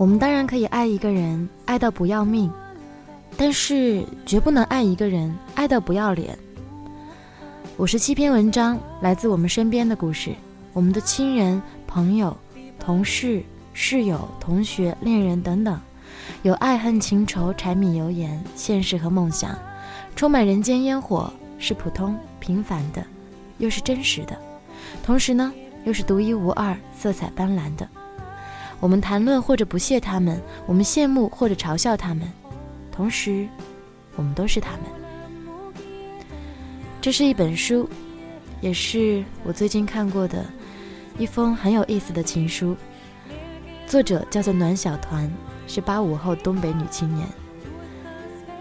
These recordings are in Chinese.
我们当然可以爱一个人，爱到不要命，但是绝不能爱一个人，爱到不要脸。五十七篇文章来自我们身边的故事，我们的亲人、朋友、同事、室友、同学、恋人等等，有爱恨情仇、柴米油盐、现实和梦想，充满人间烟火，是普通平凡的，又是真实的，同时呢，又是独一无二、色彩斑斓的。我们谈论或者不屑他们，我们羡慕或者嘲笑他们，同时，我们都是他们。这是一本书，也是我最近看过的一封很有意思的情书。作者叫做暖小团，是八五后东北女青年。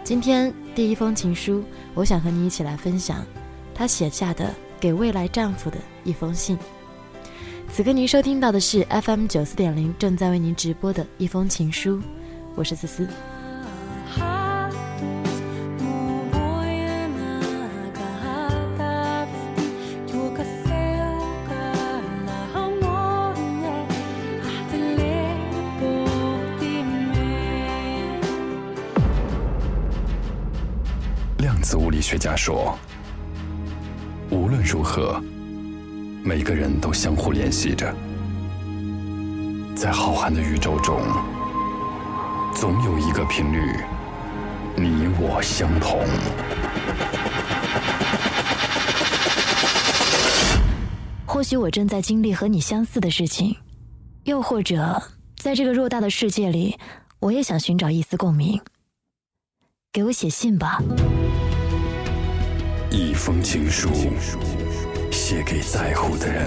今天第一封情书，我想和你一起来分享她写下的给未来丈夫的一封信。此刻您收听到的是 FM 九四点零，正在为您直播的一封情书，我是思思。学家说，无论如何。每个人都相互联系着，在浩瀚的宇宙中，总有一个频率，你我相同。或许我正在经历和你相似的事情，又或者在这个偌大的世界里，我也想寻找一丝共鸣。给我写信吧，一封情书。写给在乎的人。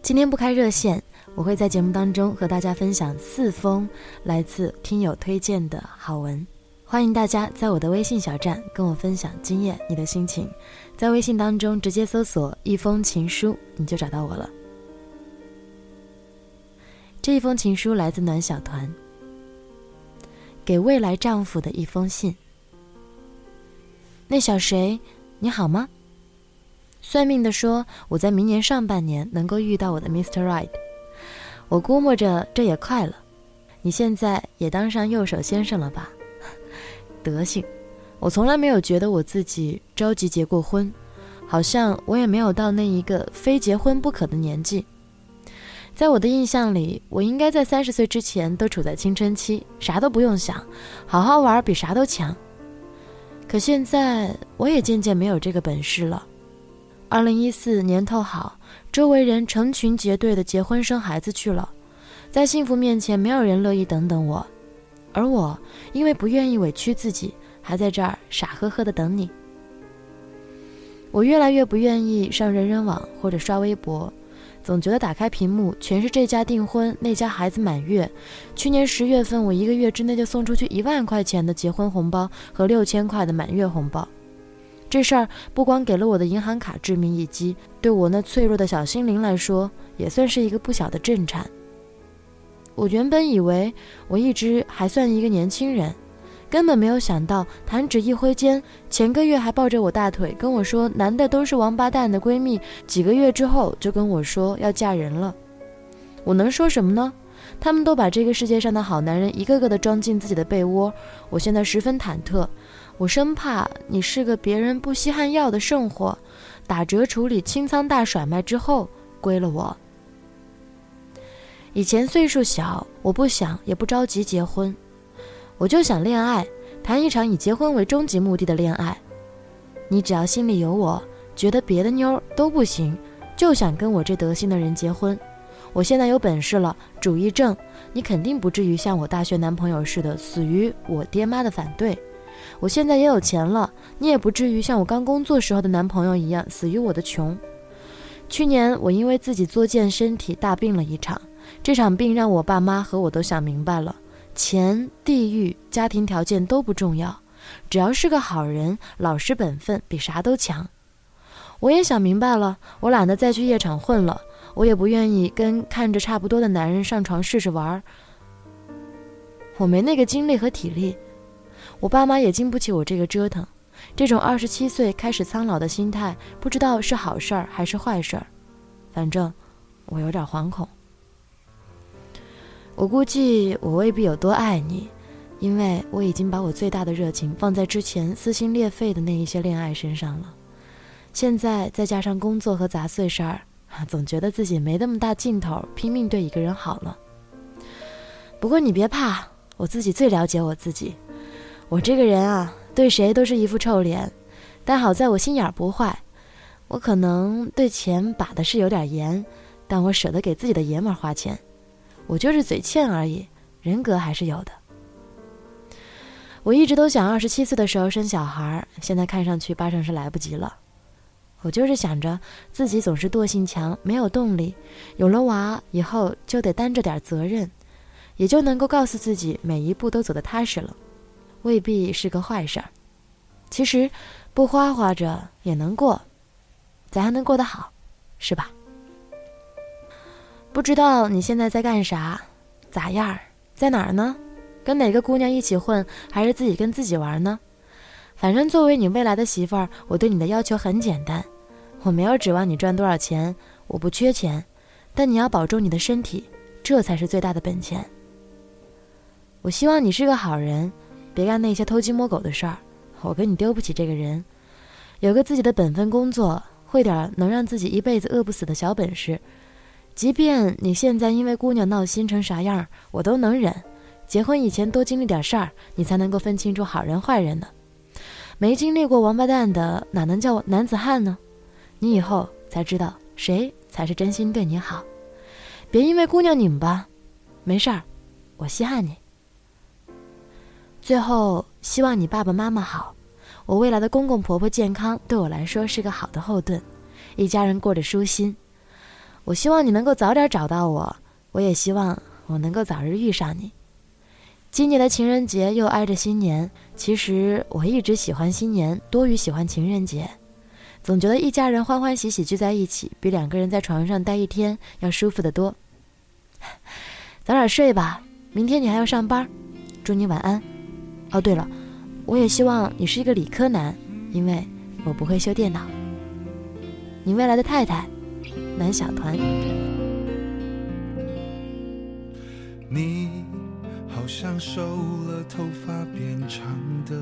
今天不开热线，我会在节目当中和大家分享四封来自听友推荐的好文。欢迎大家在我的微信小站跟我分享今夜你的心情，在微信当中直接搜索“一封情书”，你就找到我了。这一封情书来自暖小团，给未来丈夫的一封信。那小谁，你好吗？算命的说我在明年上半年能够遇到我的 Mr. Right，我估摸着这也快了。你现在也当上右手先生了吧？德行，我从来没有觉得我自己着急结过婚，好像我也没有到那一个非结婚不可的年纪。在我的印象里，我应该在三十岁之前都处在青春期，啥都不用想，好好玩比啥都强。可现在我也渐渐没有这个本事了。二零一四年头好，周围人成群结队的结婚生孩子去了，在幸福面前，没有人乐意等等我，而我因为不愿意委屈自己，还在这儿傻呵呵的等你。我越来越不愿意上人人网或者刷微博。总觉得打开屏幕全是这家订婚，那家孩子满月。去年十月份，我一个月之内就送出去一万块钱的结婚红包和六千块的满月红包。这事儿不光给了我的银行卡致命一击，对我那脆弱的小心灵来说，也算是一个不小的震颤。我原本以为我一直还算一个年轻人。根本没有想到，弹指一挥间，前个月还抱着我大腿跟我说“男的都是王八蛋”的闺蜜，几个月之后就跟我说要嫁人了。我能说什么呢？他们都把这个世界上的好男人一个个的装进自己的被窝，我现在十分忐忑，我生怕你是个别人不稀罕要的剩货，打折处理、清仓大甩卖之后归了我。以前岁数小，我不想也不着急结婚。我就想恋爱，谈一场以结婚为终极目的的恋爱。你只要心里有我，觉得别的妞都不行，就想跟我这德行的人结婚。我现在有本事了，主意正，你肯定不至于像我大学男朋友似的死于我爹妈的反对。我现在也有钱了，你也不至于像我刚工作时候的男朋友一样死于我的穷。去年我因为自己作贱，身体大病了一场。这场病让我爸妈和我都想明白了：钱、地域、家庭条件都不重要，只要是个好人，老实本分比啥都强。我也想明白了，我懒得再去夜场混了，我也不愿意跟看着差不多的男人上床试试玩儿。我没那个精力和体力，我爸妈也经不起我这个折腾。这种二十七岁开始苍老的心态，不知道是好事儿还是坏事儿，反正我有点惶恐。我估计我未必有多爱你，因为我已经把我最大的热情放在之前撕心裂肺的那一些恋爱身上了。现在再加上工作和杂碎事儿，总觉得自己没那么大劲头拼命对一个人好了。不过你别怕，我自己最了解我自己。我这个人啊，对谁都是一副臭脸，但好在我心眼儿不坏。我可能对钱把的是有点严，但我舍得给自己的爷们儿花钱。我就是嘴欠而已，人格还是有的。我一直都想二十七岁的时候生小孩，现在看上去八成是来不及了。我就是想着自己总是惰性强，没有动力，有了娃以后就得担着点责任，也就能够告诉自己每一步都走得踏实了，未必是个坏事儿。其实不花花着也能过，咱还能过得好，是吧？不知道你现在在干啥，咋样儿，在哪儿呢？跟哪个姑娘一起混，还是自己跟自己玩呢？反正作为你未来的媳妇儿，我对你的要求很简单。我没有指望你赚多少钱，我不缺钱，但你要保重你的身体，这才是最大的本钱。我希望你是个好人，别干那些偷鸡摸狗的事儿。我跟你丢不起这个人，有个自己的本分工作，会点能让自己一辈子饿不死的小本事。即便你现在因为姑娘闹心成啥样，我都能忍。结婚以前多经历点事儿，你才能够分清楚好人坏人呢。没经历过王八蛋的，哪能叫男子汉呢？你以后才知道谁才是真心对你好，别因为姑娘拧巴，没事儿，我稀罕你。最后，希望你爸爸妈妈好，我未来的公公婆婆健康，对我来说是个好的后盾，一家人过着舒心。我希望你能够早点找到我，我也希望我能够早日遇上你。今年的情人节又挨着新年，其实我一直喜欢新年多于喜欢情人节。总觉得一家人欢欢喜喜聚在一起，比两个人在床上待一天要舒服得多。早点睡吧，明天你还要上班，祝你晚安。哦，对了，我也希望你是一个理科男，因为我不会修电脑。你未来的太太，南小团。你好像瘦了，头发变长的，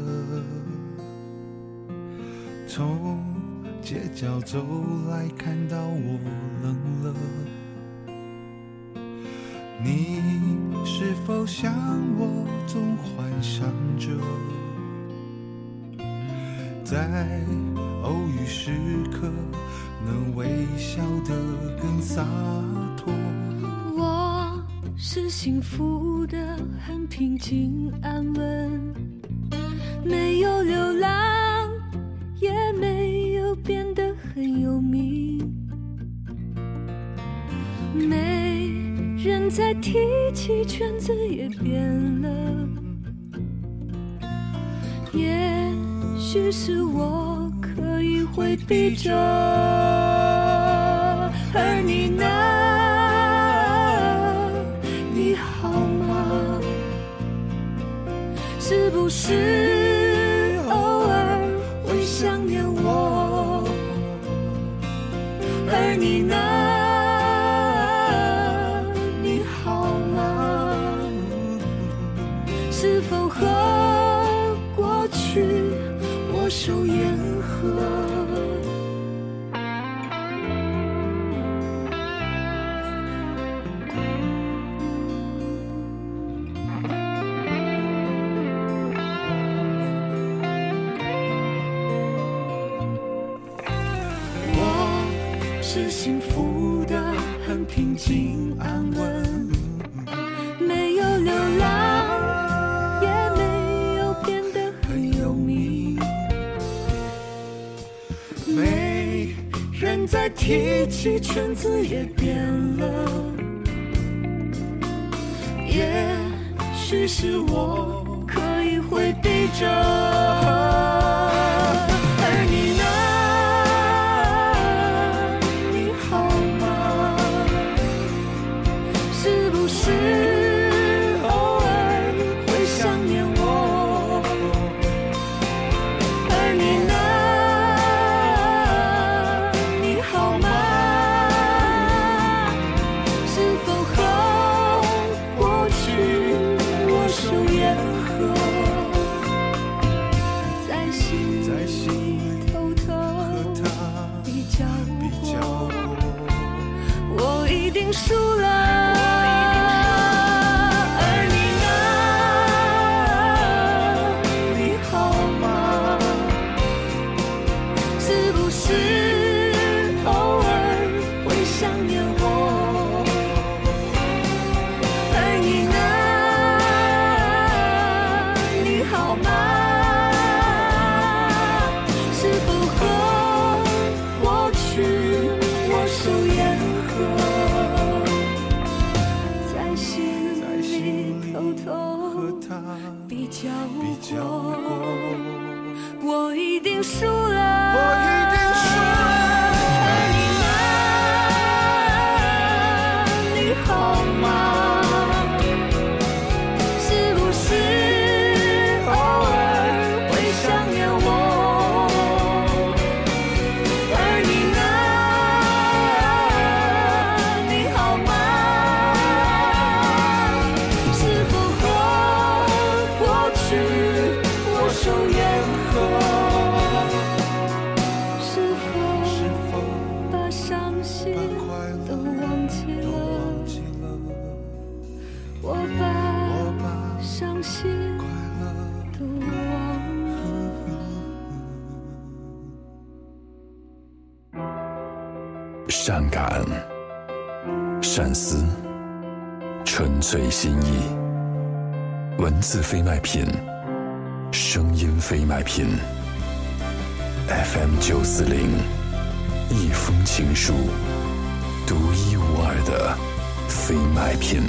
从。街角走来，看到我冷了。你是否像我，总幻想着，在偶遇时刻能微笑得更洒脱？我是幸福的，很平静安稳，没有流浪，也没有。变得很有名，没人再提起，圈子也变了。也许是我回避着，而你呢？你好吗？是不是偶尔会想念我？心安稳，没有流浪，也没有变得很有名，没人。再提起，圈子也变了。也许是我刻意回避着。善感、善思、纯粹心意，文字非卖品，声音非卖品。FM 九四零，一封情书，独一无二的非卖品。